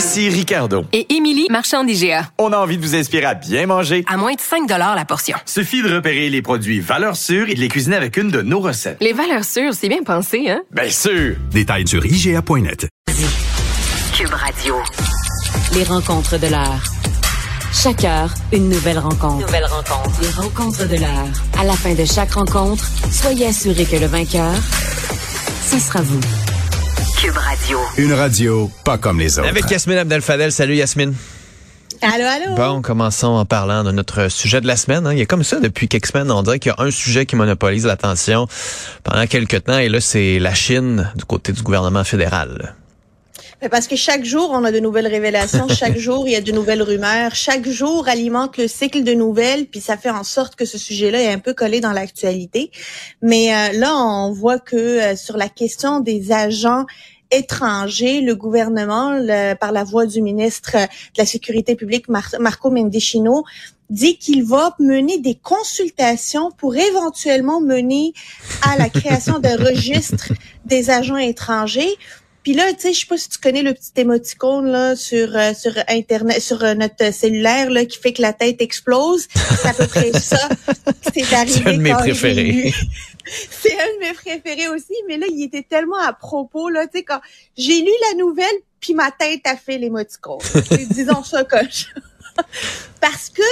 Ici Ricardo. Et Émilie, marchand d'IGA. On a envie de vous inspirer à bien manger. À moins de 5 la portion. Suffit de repérer les produits valeurs sûres et de les cuisiner avec une de nos recettes. Les valeurs sûres, c'est bien pensé, hein? Bien sûr! Détails sur IGA.net. Cube Radio. Les rencontres de l'heure. Chaque heure, une nouvelle rencontre. Nouvelle rencontre. Les rencontres de l'heure. À la fin de chaque rencontre, soyez assurés que le vainqueur, ce sera vous. Cube Radio. Une radio pas comme les autres. Avec Yasmine Abdel-Fadel. Salut Yasmine. Allô, allô? Bon, commençons en parlant de notre sujet de la semaine. hein. Il y a comme ça, depuis quelques semaines, on dirait qu'il y a un sujet qui monopolise l'attention pendant quelques temps, et là, c'est la Chine du côté du gouvernement fédéral. Mais Parce que chaque jour, on a de nouvelles révélations. chaque jour, il y a de nouvelles rumeurs. Chaque jour alimente le cycle de nouvelles, puis ça fait en sorte que ce sujet-là est un peu collé dans l'actualité. Mais euh, là, on voit que euh, sur la question des agents étrangers, le gouvernement, le- par la voix du ministre de la Sécurité publique, Mar- Marco Mendicino, dit qu'il va mener des consultations pour éventuellement mener à la création d'un registre des agents étrangers. Puis là, tu sais, je sais pas si tu connais le petit émoticône là sur euh, sur internet, sur euh, notre cellulaire là qui fait que la tête explose. C'est à peu près ça. C'est arrivé. C'est un de mes préférés. C'est un de mes préférés aussi, mais là, il était tellement à propos là, tu sais quand j'ai lu la nouvelle, puis ma tête a fait l'émoticône. C'est- Disons ça comme ça. Parce que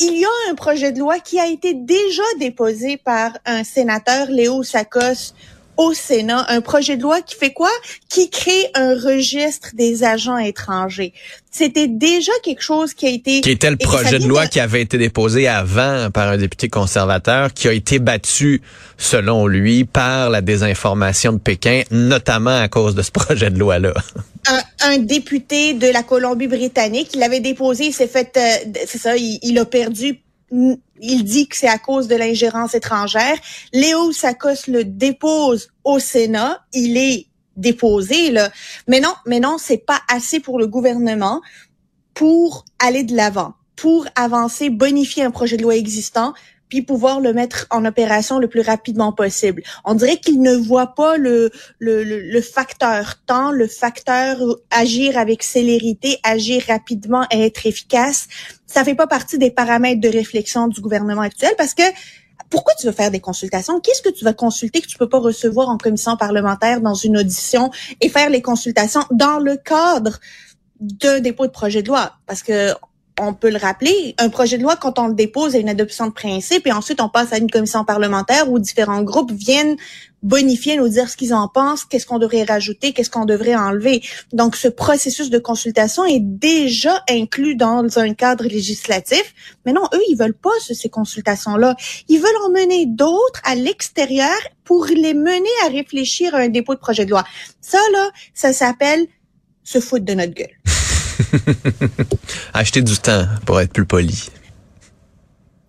il y a un projet de loi qui a été déjà déposé par un sénateur, Léo Sakos, au Sénat, un projet de loi qui fait quoi? Qui crée un registre des agents étrangers. C'était déjà quelque chose qui a été... Qui était le projet de loi qui avait été déposé avant par un député conservateur, qui a été battu, selon lui, par la désinformation de Pékin, notamment à cause de ce projet de loi-là. un, un député de la Colombie-Britannique. Il l'avait déposé, il s'est fait, euh, c'est ça, il, il a perdu. Il dit que c'est à cause de l'ingérence étrangère. Léo Sakos le dépose au Sénat. Il est déposé là, mais non, mais non, c'est pas assez pour le gouvernement pour aller de l'avant, pour avancer, bonifier un projet de loi existant, puis pouvoir le mettre en opération le plus rapidement possible. On dirait qu'il ne voit pas le, le, le, le facteur temps, le facteur agir avec célérité, agir rapidement et être efficace. Ça fait pas partie des paramètres de réflexion du gouvernement actuel parce que pourquoi tu veux faire des consultations? Qu'est-ce que tu vas consulter que tu peux pas recevoir en commission parlementaire dans une audition et faire les consultations dans le cadre d'un dépôt de projet de loi? Parce que on peut le rappeler, un projet de loi, quand on le dépose, a une adoption de principe et ensuite on passe à une commission parlementaire où différents groupes viennent bonifier, nous dire ce qu'ils en pensent, qu'est-ce qu'on devrait rajouter, qu'est-ce qu'on devrait enlever. Donc, ce processus de consultation est déjà inclus dans un cadre législatif. Mais non, eux, ils veulent pas ce- ces consultations-là. Ils veulent en mener d'autres à l'extérieur pour les mener à réfléchir à un dépôt de projet de loi. Ça, là, ça s'appelle se foutre de notre gueule. Acheter du temps, pour être plus poli.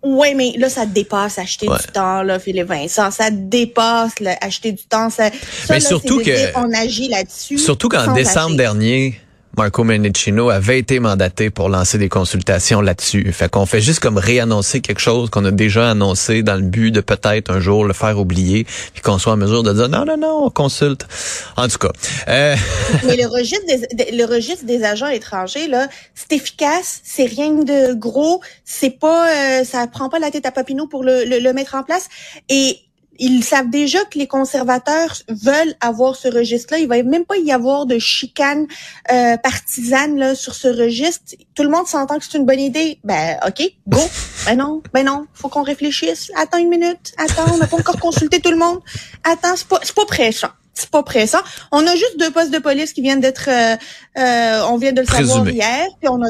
Ouais, mais là, ça dépasse acheter Ouais. du temps, là, Philippe Vincent. Ça dépasse là, acheter du temps. Ça, Mais surtout que- on agit là-dessus. Surtout qu'en décembre agir. dernier, Marco Mendicino avait été mandaté pour lancer des consultations là-dessus. Fait qu'on fait juste comme réannoncer quelque chose qu'on a déjà annoncé dans le but de peut-être un jour le faire oublier, puis qu'on soit en mesure de dire non, non, non, on consulte. En tout cas, euh, Mais le registre des, de- le registre des agents étrangers, là, c'est efficace, c'est rien de gros, c'est pas, euh, ça prend pas la tête à Papineau pour le, le, le mettre en place. Et ils savent déjà que les conservateurs veulent avoir ce registre-là. Il va même pas y avoir de chicane euh, partisane là sur ce registre. Tout le monde s'entend que c'est une bonne idée. Ben ok, go. ben non, ben non, faut qu'on réfléchisse. Attends une minute. Attends, on n'a pas encore consulté tout le monde. Attends, c'est pas, c'est pas pressant. C'est pas pressant. On a juste deux postes de police qui viennent d'être, euh, euh, on vient de le savoir hier, puis on a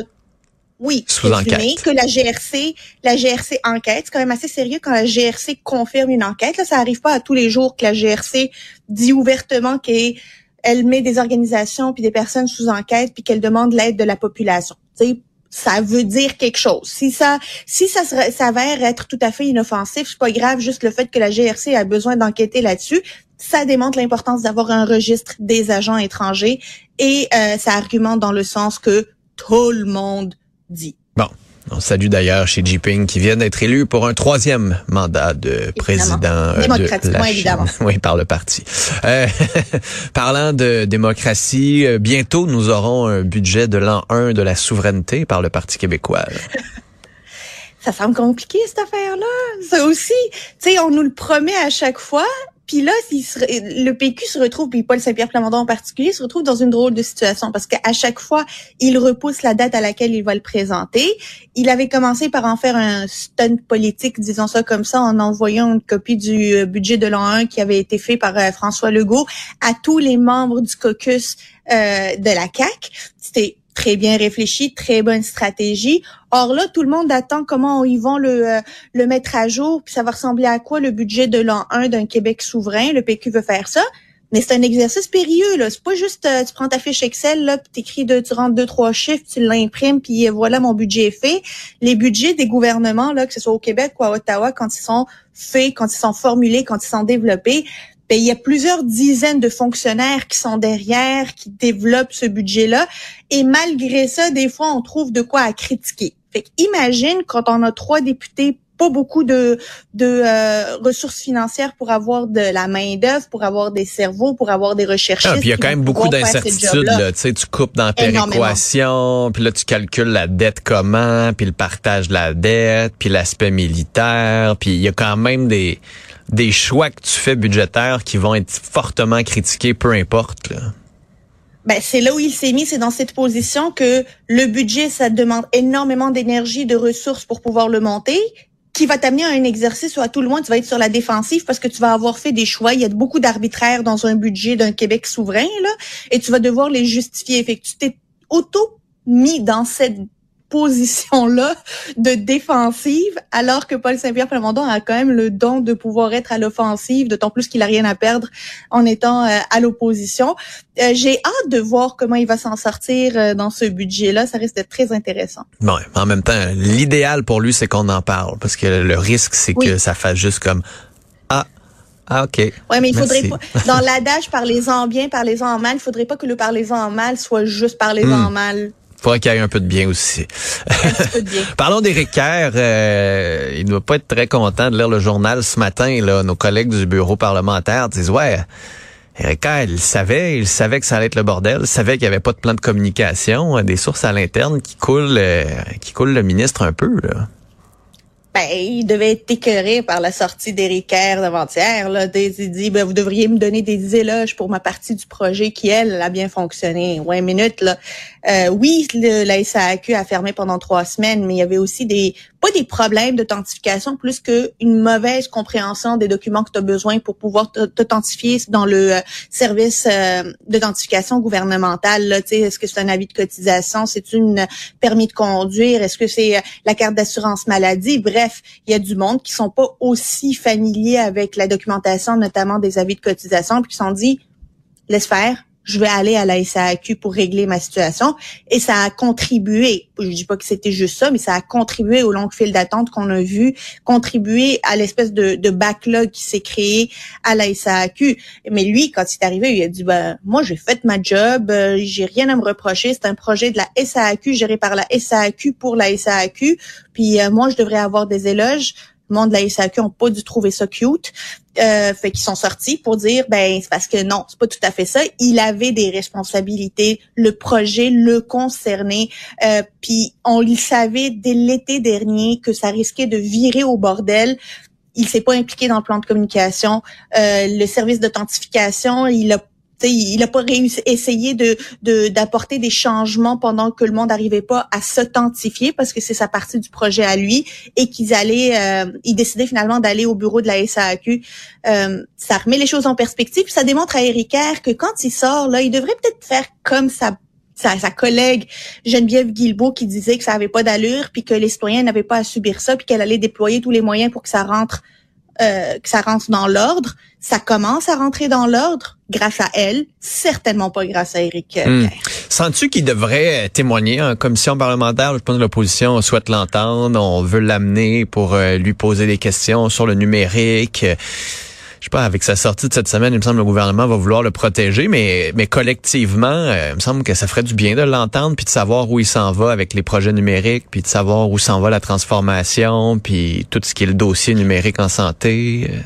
oui, Sous enquête. que la GRC, la GRC enquête, c'est quand même assez sérieux quand la GRC confirme une enquête. Là, ça arrive pas à tous les jours que la GRC dit ouvertement qu'elle elle met des organisations puis des personnes sous enquête puis qu'elle demande l'aide de la population. Tu sais, ça veut dire quelque chose. Si ça, si ça s'avère être tout à fait inoffensif, c'est pas grave. Juste le fait que la GRC a besoin d'enquêter là-dessus, ça démontre l'importance d'avoir un registre des agents étrangers et euh, ça argumente dans le sens que tout le monde dit. Bon. On salue d'ailleurs Xi Jinping qui vient d'être élu pour un troisième mandat de président euh, de la Chine. Oui, par le parti. Euh, parlant de démocratie, euh, bientôt nous aurons un budget de l'an 1 de la souveraineté par le Parti québécois. ça semble compliqué cette affaire-là. Ça aussi, tu sais, on nous le promet à chaque fois puis là, le PQ se retrouve, puis Paul Saint-Pierre Plamondon en particulier, se retrouve dans une drôle de situation parce qu'à chaque fois, il repousse la date à laquelle il va le présenter. Il avait commencé par en faire un stunt politique, disons ça comme ça, en envoyant une copie du euh, budget de l'an 1 qui avait été fait par euh, François Legault à tous les membres du caucus euh, de la CAC. C'était très bien réfléchi, très bonne stratégie. Or là, tout le monde attend comment ils vont le, euh, le mettre à jour, puis ça va ressembler à quoi le budget de l'an 1 d'un Québec souverain? Le PQ veut faire ça. Mais c'est un exercice périlleux, là. C'est pas juste, euh, tu prends ta fiche Excel, là, t'écris deux, tu rentres deux, trois chiffres, tu l'imprimes, puis voilà, mon budget est fait. Les budgets des gouvernements, là, que ce soit au Québec ou à Ottawa, quand ils sont faits, quand ils sont formulés, quand ils sont développés, ben, il y a plusieurs dizaines de fonctionnaires qui sont derrière, qui développent ce budget-là. Et malgré ça, des fois, on trouve de quoi à critiquer. Fait imagine quand on a trois députés pas beaucoup de, de euh, ressources financières pour avoir de la main d'œuvre, pour avoir des cerveaux, pour avoir des recherches. Ah, puis il y a quand même beaucoup d'incertitudes. Là. Tu sais, tu coupes dans la péréquation, puis là tu calcules la dette comment, puis le partage de la dette, puis l'aspect militaire, puis il y a quand même des des choix que tu fais budgétaires qui vont être fortement critiqués, peu importe. Là. Ben, c'est là où il s'est mis, c'est dans cette position que le budget, ça demande énormément d'énergie, de ressources pour pouvoir le monter, qui va t'amener à un exercice où à tout le monde, tu vas être sur la défensive parce que tu vas avoir fait des choix. Il y a beaucoup d'arbitraires dans un budget d'un Québec souverain, là, et tu vas devoir les justifier. Fait tu t'es auto mis dans cette position-là de défensive, alors que Paul Saint-Pierre Plamondon a quand même le don de pouvoir être à l'offensive, d'autant plus qu'il a rien à perdre en étant euh, à l'opposition. Euh, j'ai hâte de voir comment il va s'en sortir euh, dans ce budget-là. Ça risque d'être très intéressant. Bon, en même temps, l'idéal pour lui, c'est qu'on en parle, parce que le risque, c'est que ça fasse juste comme ah ah, OK. Ouais, mais il faudrait pas, dans l'adage parlez-en bien, parlez-en mal, il faudrait pas que le parlez-en mal soit juste parlez-en hmm. mal faudrait qu'il y ait un peu de bien aussi. Parlons d'Éric Kerr. Euh, il ne doit pas être très content de lire le journal ce matin. Là, nos collègues du bureau parlementaire disent ouais. Éric Kerr, il savait, il savait que ça allait être le bordel, il savait qu'il n'y avait pas de plan de communication, des sources à l'interne qui coulent, euh, qui coulent le ministre un peu. Là ben, il devait être écœuré par la sortie d'Éric Kerr d'avant-hier. Il dit, ben, vous devriez me donner des éloges pour ma partie du projet qui, elle, a bien fonctionné. Ouais, minute, là. Euh, oui, le, la SAQ a fermé pendant trois semaines, mais il y avait aussi des pas des problèmes d'authentification, plus qu'une mauvaise compréhension des documents que tu as besoin pour pouvoir t'authentifier dans le euh, service euh, d'authentification gouvernementale. Est-ce que c'est un avis de cotisation? C'est une permis de conduire? Est-ce que c'est la carte d'assurance maladie? Bref, il y a du monde qui sont pas aussi familiers avec la documentation, notamment des avis de cotisation, puis qui sont dit, laisse faire, je vais aller à la SAQ pour régler ma situation. Et ça a contribué, je dis pas que c'était juste ça, mais ça a contribué au long fil d'attente qu'on a vu, contribué à l'espèce de, backlog qui s'est créé à la SAQ. Mais lui, quand il est arrivé, il a dit, ben, moi, j'ai fait ma job, euh, j'ai rien à me reprocher, c'est un projet de la SAQ géré par la SAQ pour la SAQ, puis euh, moi, je devrais avoir des éloges le monde de la SAQ ont pas dû trouver ça cute. Euh, fait qu'ils sont sortis pour dire ben c'est parce que non, c'est pas tout à fait ça. Il avait des responsabilités, le projet le concernait, euh, puis on le savait dès l'été dernier que ça risquait de virer au bordel. Il s'est pas impliqué dans le plan de communication. Euh, le service d'authentification, il a il n'a pas réussi essayé de d'apporter des changements pendant que le monde n'arrivait pas à s'authentifier parce que c'est sa partie du projet à lui et qu'ils allaient euh, ils décidaient finalement d'aller au bureau de la SAQ. Euh, ça remet les choses en perspective, ça démontre à Eric que quand il sort là, il devrait peut-être faire comme sa, collègue Geneviève Guilbeault qui disait que ça avait pas d'allure puis que les citoyens n'avaient pas à subir ça puis qu'elle allait déployer tous les moyens pour que ça rentre euh, que ça rentre dans l'ordre. Ça commence à rentrer dans l'ordre grâce à elle, certainement pas grâce à Éric euh, Hmm. Sens-tu qu'il devrait témoigner en commission parlementaire? Je pense que l'opposition souhaite l'entendre. On veut l'amener pour euh, lui poser des questions sur le numérique. Je sais pas, avec sa sortie de cette semaine, il me semble que le gouvernement va vouloir le protéger, mais, mais collectivement, euh, il me semble que ça ferait du bien de l'entendre, puis de savoir où il s'en va avec les projets numériques, puis de savoir où s'en va la transformation, puis tout ce qui est le dossier numérique en santé. Euh,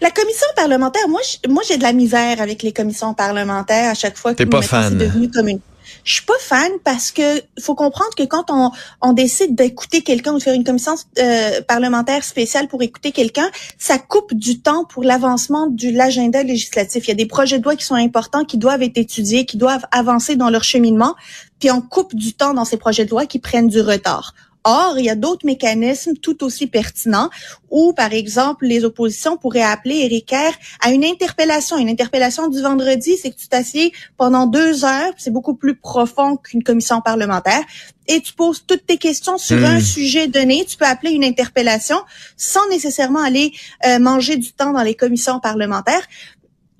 La commission parlementaire, moi, je- moi j'ai de la misère avec les commissions parlementaires à chaque fois que pas fan. c'est devenu comme une. Je suis pas fan parce que faut comprendre que quand on, décide d'écouter quelqu'un ou de faire une commission euh, parlementaire spéciale pour écouter quelqu'un, ça coupe du temps pour l'avancement de l'agenda législatif. Il y a des projets de loi qui sont importants, qui doivent être étudiés, qui doivent avancer dans leur cheminement, puis on coupe du temps dans ces projets de loi qui prennent du retard. Or, il y a d'autres mécanismes tout aussi pertinents où, par exemple, les oppositions pourraient appeler Éric Kerr à une interpellation. Une interpellation du vendredi, c'est que tu t'assieds pendant deux heures, c'est beaucoup plus profond qu'une commission parlementaire, et tu poses toutes tes questions sur Hmm. un sujet donné. Tu peux appeler une interpellation sans nécessairement aller euh, manger du temps dans les commissions parlementaires.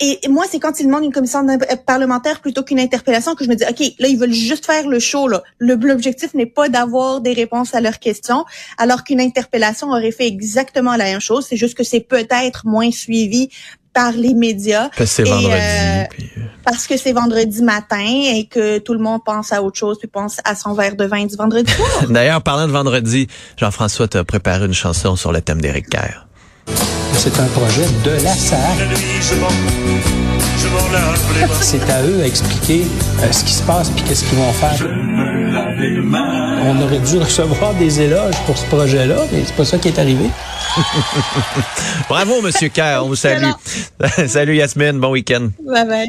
Et moi, c'est quand ils demandent une commission euh, parlementaire plutôt qu'une interpellation que je me dis, OK, là, ils veulent juste faire le show. Là. Le- L'objectif n'est pas d'avoir des réponses à leurs questions, alors qu'une interpellation aurait fait exactement la même chose. C'est juste que c'est peut-être moins suivi par les médias parce que c'est vendredi. euh, puis, euh, parce que c'est vendredi matin et que tout le monde pense à autre chose puis pense à son verre de vin du vendredi soir. D'ailleurs, parlant de vendredi, Jean-François t'a préparé une chanson sur le thème d'Éric Kerr. C'est un projet de la SAC. C'est à eux à expliquer euh, ce qui se passe puis qu'est-ce qu'ils vont faire. On aurait dû recevoir des éloges pour ce projet-là, mais c'est pas ça qui est arrivé. Bravo, Monsieur Kerr, on vous salue. Salut Yasmine, bon week-end. Bye bye.